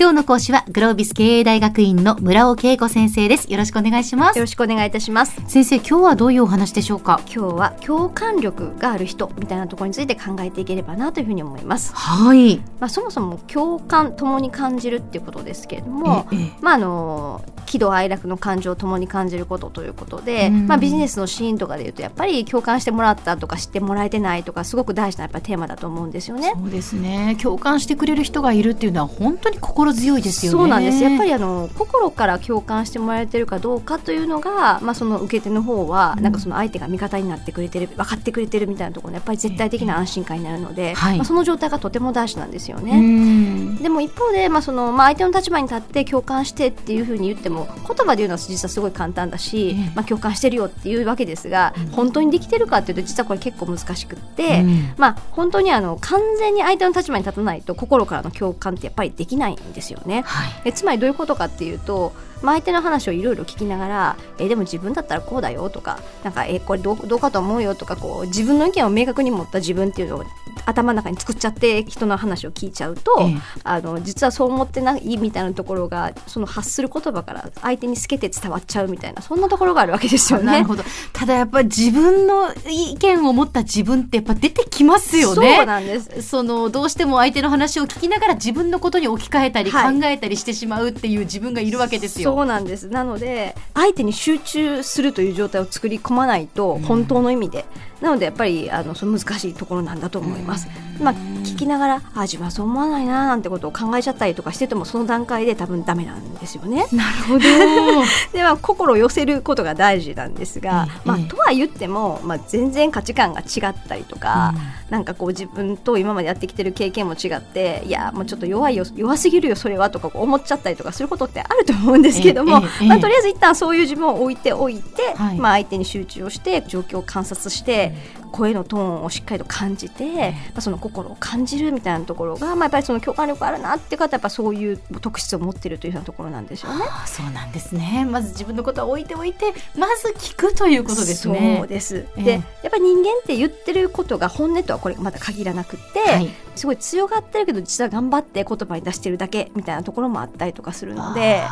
今日の講師はグロービス経営大学院の村尾恵子先生です。よろしくお願いします。よろしくお願いいたします。先生今日はどういうお話でしょうか？今日は共感力がある人みたいなところについて考えていければなというふうに思います。はい。まあそもそも共感ともに感じるっていうことですけれどもええまああの喜怒哀楽の感情をともに感じることということで、うん。まあ、ビジネスのシーンとかでいうとやっぱり共感してもらったとか知ってもらえてないとかすごく大事なやっぱテーマだと思うんですよね。そうですね。共感してくれる人がいるっていうのは本当に心強いですよね。そうなんです。やっぱりあの心から共感してもらえてるかどうかというのが、まあ、その受け手の方は、うん。なんかその相手が味方になってくれてる分かってくれてるみたいなところやっぱり絶対的な安心感になるので、はい。まあ、その状態がとても大事なんですようね。ん。でも一方で、まあそのまあ、相手の立場に立って共感してっていうふうに言っても言葉で言うのは実はすごい簡単だし、ええまあ、共感してるよっていうわけですが、うん。本当にできてるかっていうと実はこれ結構難しくって、うん。まあ、本当にあの完全に相手の立場に立たないと心からの共感ってやっぱりできないんですよね。はいえつまりどういうことかっていうと、まあ、相手の話をいろいろ聞きながらえでも自分だったらこうだよとかなんかえこれどうどうかと思うよとかこう自分の意見を明確に持った自分っていうのを頭の中に作っちゃって人の話を聞いちゃうと、ええ。あの実はそう思ってないみたいなところがその発する言葉から相手に透けて伝わっちゃうみたいなそんなところがあるわけですよね。なるほど。ただやっぱり自分の意見を持った自分ってやっぱ出てきますよね。そうなんです。そのどうしても相手の話を聞きながら自分のことに置き換えたり考はい。えたりしてしまうっていう自分がいるわけですよ。そうなんです。なので相手に集中するという状態を作り込まないとうん本当の意味で、なのでやっぱりあのその難しいところなんだと思います。まあ、聞きながらあ自分はそう思わないななんてことを考えちゃったりとかしててもその段階で多分ダメなんですよね。なるほど。では心を寄せることが大事なんですが、ええ。まあええとは言っても、まあ、全然価値観が違ったりとか、なんかこう自分と今までやってきてる経験も違っていやもうちょっと弱いよ弱すぎるよそれはとか思っちゃったりとかすることってあると思うんですけども、えまあ、とりあえず一旦そういう自分を置いておいて、はい。まあ、相手に集中をして状況を観察して、声のトーンをしっかりと感じて、まあ、その心を感じるみたいなところが、まあ、やっぱりその共感力あるなっていう方はやっぱそういう特質を持ってるというようなところなんですよね。ああそうなんですね。まず自分のことは置いておいて、まず聞くということですね。そうです。ええで、やっぱり人間って言ってることが本音とはこれまだ限らなくって、はいすごい強がってるけど実は頑張って言葉に出してるだけみたいなところもあったりとかするので。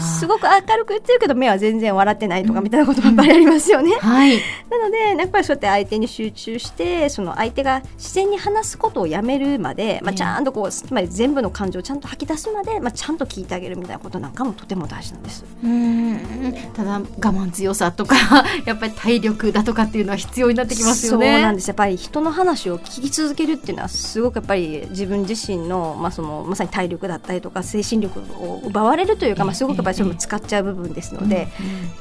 すごく明るく言ってるけど目は全然笑ってないとかみたいなこともやっぱりありますよね。はい。なのでやっぱりそうやって相手に集中してその相手が自然に話すことをやめるまで、まあ、ええちゃんとこうつまり全部の感情をちゃんと吐き出すまで、まあ、ちゃんと聞いてあげるみたいなことなんかもとても大事なんです。うんただ我慢強さとか やっぱり体力だとかっていうのは必要になってきますよね。そうなんですやっぱり人の話を聞き続けるっていうのはすごくやっぱり自分自身の,、まあ、そのまさに体力だったりとか精神力を奪われるというか、まあ、すごくやっぱりそれも使っちゃう部分ですので、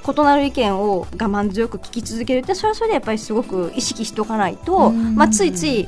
異なる意見を我慢強く聞き続けるってそれはそれでやっぱりすごく意識しておかないと、うん。まあ、ついつい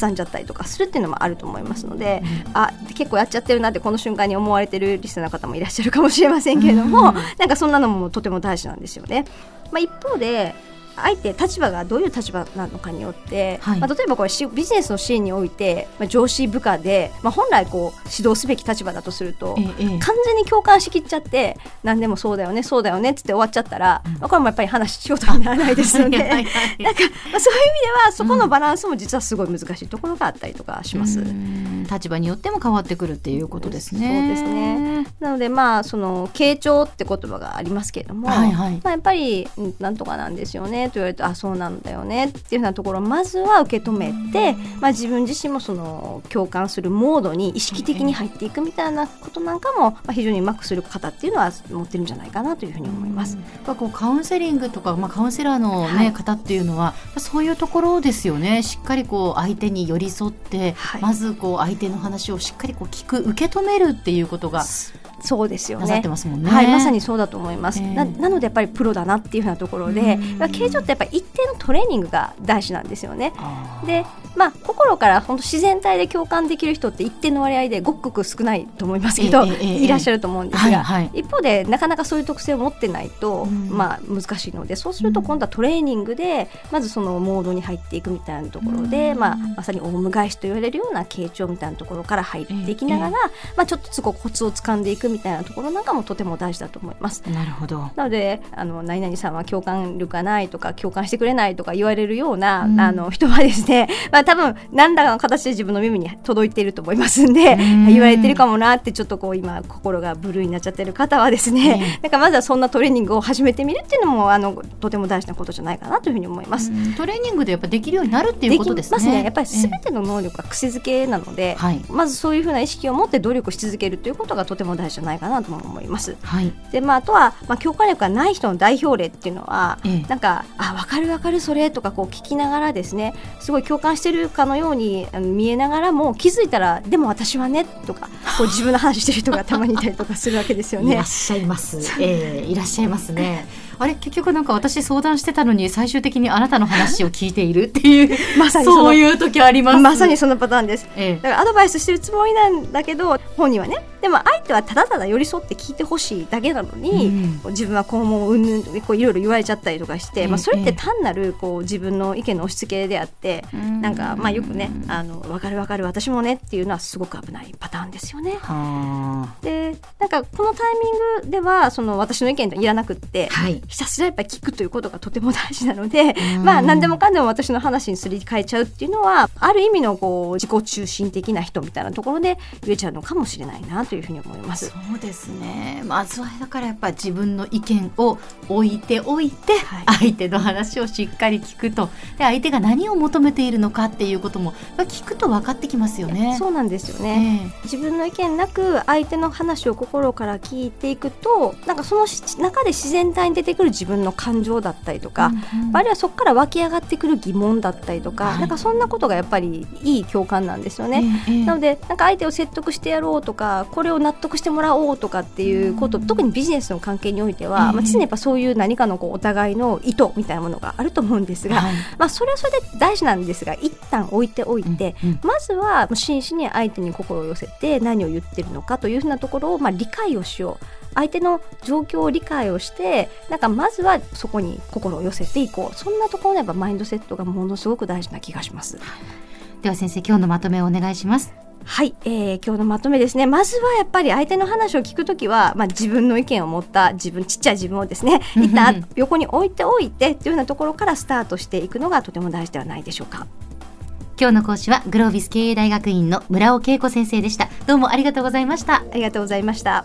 挟んじゃったりとかするっていうのもあると思いますので、あ結構やっちゃってるなってこの瞬間に思われてるリスナーの方もいらっしゃるかもしれませんけれども、うん。なんかそんなのもとても大事なんですよね。まあ、一方で相手立場がどういう立場なのかによって、はいまあ、例えばこれしビジネスのシーンにおいて、まあ、上司部下で、まあ、本来こう指導すべき立場だとすると、ええええ完全に共感しきっちゃって何でもそうだよねそうだよねっつって終わっちゃったら、うんまあ、これもやっぱり話しようとにならないですよね。なんか、まあ、そういう意味ではそこのバランスも実はすごい難しいところがあったりとかします。うん立場によっても変わってくるっていうことですね。そうですね。なのでまあその傾聴って言葉がありますけれども、はいはいまあやっぱりうんなんとかなんですよねと言われるとあそうなんだよねっていうようなところをまずは受け止めて、まあ自分自身もその共感するモードに意識的に入っていくみたいなことなんかもまあ非常にうまくする方っていうのは持ってるんじゃないかなというふうに思います。やこうカウンセリングとか、まあ、カウンセラーの、ねはい。方っていうのはそういうところですよね。しっかりこう相手に寄り添って、はい。まずこう相手の話をしっかりこう聞く受け止めるっていうことがそうですよね。てますもんね。はい、まさにそうだと思います、ええ。ななのでやっぱりプロだなっていうふうなところでうん。まあ形状ってやっぱり一定のトレーニングが大事なんですよね。で、まあ、心から本当自然体で共感できる人って一定の割合でごくごく少ないと思いますけど、ええええええ。いらっしゃると思うんですが、はいはい。一方でなかなかそういう特性を持ってないと、うんまあ、難しいのでそうすると今度はトレーニングでまずそのモードに入っていくみたいなところで、うん。まあ、まさにオウム返しと言われるような傾聴みたいなところから入っていきながら、まあ、ちょっとずつこうコツを掴んでいくみたいなところなんかもとても大事だと思います。なるほど。なのであの何々さんは共感力がないとか共感してくれないとか言われるような、うん。あの人はですね、まあ多分何らかの形で自分の耳に届いていると思いますんで言われてるかもなってちょっとこう今心がブルーになっちゃってる方はですね、なんかまずはそんなトレーニングを始めてみるっていうのもあのとても大事なことじゃないかなというふうに思います。トレーニングでやっぱできるようになるっていうことですね。すね。やっぱりすべての能力が癖づけなので、はい、まずそういうふうな意識を持って努力し続けるということがとても大事じゃないかなと思います。はい、でまああとはまあ共感力がない人の代表例っていうのは、ええ、なんかあ分かる分かるそれとかこう聞きながらですねすごい共感してるかのように見えながらも気づいたらでも私はねとかこう自分の話してる人がたまにいたりとかするわけですよね。いらっしゃいます。えー、いらっしゃいますね。あれ結局なんか私相談してたのに最終的にあなたの話を聞いているっていう まさにそういう時あります。まさにそのパターンです、ええ、だからアドバイスしてるつもりなんだけど本人はねでも相手はただただ寄り添って聞いてほしいだけなのに、うん、自分はこうもううんぬんこういろいろ言われちゃったりとかして、まあ、それって単なるこう自分の意見の押し付けであって、なんかまあよくねあの分かる分かる私もねっていうのはすごく危ないパターンですよね。でなんかこのタイミングではその私の意見といらなくって、はい、ひたすらやっぱり聞くということがとても大事なので、まあ何でもかんでも私の話にすり替えちゃうっていうのはある意味のこう自己中心的な人みたいなところで言えちゃうのかもしれないなというふうに思います。そうですね。まずはだからやっぱ自分の意見を置いておい。て、相手の話をしっかり聞くと。で相手が何を求めているのかっていうことも聞くと分かってきますよね。そうなんですよね、えー、自分の意見なく相手の話を心から聞いていくとなんかその中で自然体に出てくる自分の感情だったりとか、うんうん、あるいはそこから湧き上がってくる疑問だったりとか、はい、なんかそんなことがやっぱりいい共感なんですよね。えー、なのでなんか相手を説得してやろうとかこれを納得してもらおうとかっていうこと、特にビジネスの関係においては、まあ、常にやっぱそういう何かのこうお互いの意図みたいなものがあると思うんですが、はい、まあ、それはそれで大事なんですが一旦置いておいて、うんうん、まずは真摯に相手に心を寄せて何を言ってるのかというふうなところを、まあ、理解をしよう。相手の状況を理解をしてなんかまずはそこに心を寄せていこうそんなところのやっぱマインドセットがものすごく大事な気がします。では先生今日のまとめをお願いします。はい、えー、今日のまとめですね。まずはやっぱり相手の話を聞くときは、まあ、自分の意見を持った自分、ちっちゃい自分をですね、一旦横に置いておいてというようなところからスタートしていくのがとても大事ではないでしょうか。今日の講師はグロービス経営大学院の村尾恵子先生でした。どうもありがとうございました。ありがとうございました。